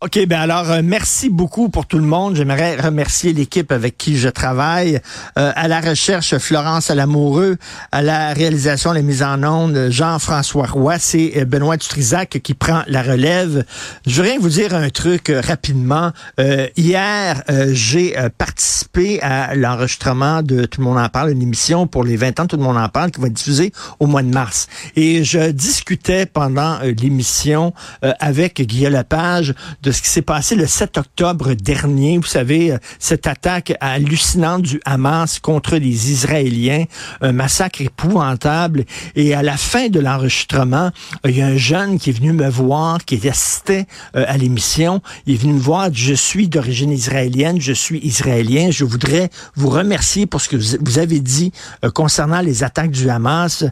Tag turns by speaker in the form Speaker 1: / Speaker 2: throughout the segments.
Speaker 1: OK, ben alors euh, merci beaucoup pour tout le monde. J'aimerais remercier l'équipe avec qui je travaille. Euh, à la recherche, Florence Alamoureux. À la réalisation, les mises en ondes, Jean-François Roy. C'est euh, Benoît Dutrisac qui prend la relève. Je voudrais vous dire un truc rapidement. hier, j'ai participé à l'enregistrement de Tout le monde en parle, une émission pour les 20 ans Tout le monde en parle qui va être diffusée au mois de mars. Et je discutais pendant l'émission avec Guillaume Lepage de ce qui s'est passé le 7 octobre dernier. Vous savez, euh, cette attaque hallucinante du Hamas contre les Israéliens, un massacre épouvantable. Et à la fin de l'enregistrement, il y a un jeune qui est venu me voir, qui assistait euh, à l'émission. Il est venu me voir, je suis d'origine israélienne, je suis israélien. Je voudrais vous remercier pour ce que vous avez dit euh, concernant les attaques du Hamas.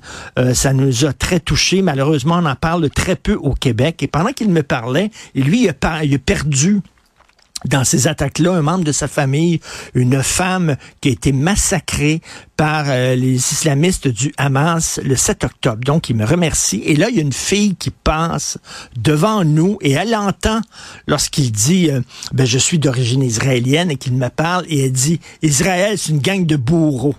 Speaker 1: ça nous a très touchés. Malheureusement, on en parle très peu au Québec. Et pendant qu'il me parlait, lui, il a, il a perdu dans ces attaques-là, un membre de sa famille, une femme qui a été massacrée par euh, les islamistes du Hamas le 7 octobre. Donc, il me remercie. Et là, il y a une fille qui passe devant nous et elle entend lorsqu'il dit euh, ben, je suis d'origine israélienne et qu'il me parle et elle dit Israël, c'est une gang de bourreaux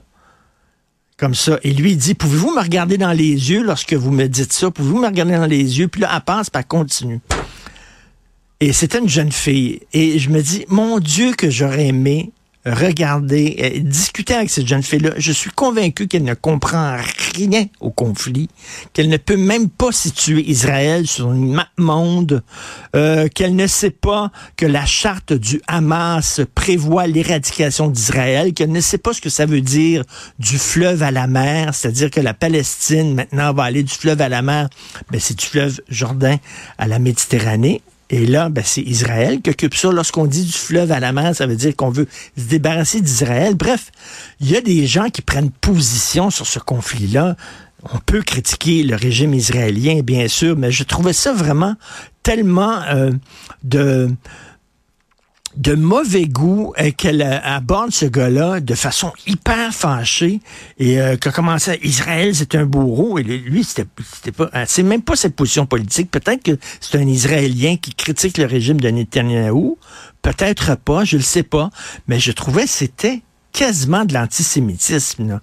Speaker 1: comme ça. Et lui, il dit, pouvez-vous me regarder dans les yeux lorsque vous me dites ça? Pouvez-vous me regarder dans les yeux? Puis là, elle passe, puis elle continue. Et c'était une jeune fille. Et je me dis, mon Dieu, que j'aurais aimé regarder, euh, discuter avec cette jeune fille-là. Je suis convaincu qu'elle ne comprend rien au conflit, qu'elle ne peut même pas situer Israël sur une map monde, euh, qu'elle ne sait pas que la charte du Hamas prévoit l'éradication d'Israël, qu'elle ne sait pas ce que ça veut dire du fleuve à la mer, c'est-à-dire que la Palestine maintenant va aller du fleuve à la mer, mais ben, c'est du fleuve Jourdain à la Méditerranée. Et là, ben, c'est Israël qui occupe ça. Lorsqu'on dit du fleuve à la mer, ça veut dire qu'on veut se débarrasser d'Israël. Bref, il y a des gens qui prennent position sur ce conflit-là. On peut critiquer le régime israélien, bien sûr, mais je trouvais ça vraiment tellement euh, de de mauvais goût euh, qu'elle aborde ce gars-là de façon hyper fâchée et euh, qu'a commencé à, Israël c'est un bourreau. Et lui c'était pas euh, c'est même pas cette position politique. Peut-être que c'est un Israélien qui critique le régime de Netanyahou. Peut-être pas je le sais pas. Mais je trouvais c'était quasiment de l'antisémitisme.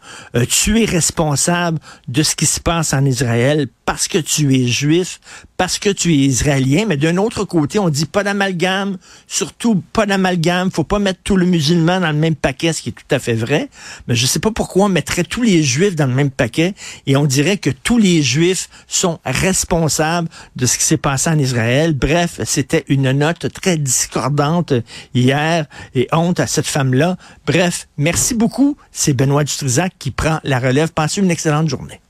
Speaker 1: tu es responsable de ce qui se passe en Israël parce que tu es juif, parce que tu es israélien, mais d'un autre côté, on dit pas d'amalgame, surtout pas d'amalgame, faut pas mettre tout le musulman dans le même paquet, ce qui est tout à fait vrai, mais je sais pas pourquoi on mettrait tous les juifs dans le même paquet et on dirait que tous les juifs sont responsables de ce qui s'est passé en Israël. Bref, c'était une note très discordante hier et honte à cette femme-là. Bref, merci beaucoup. C'est Benoît Dutrisac qui prend la relève. Passez une excellente journée.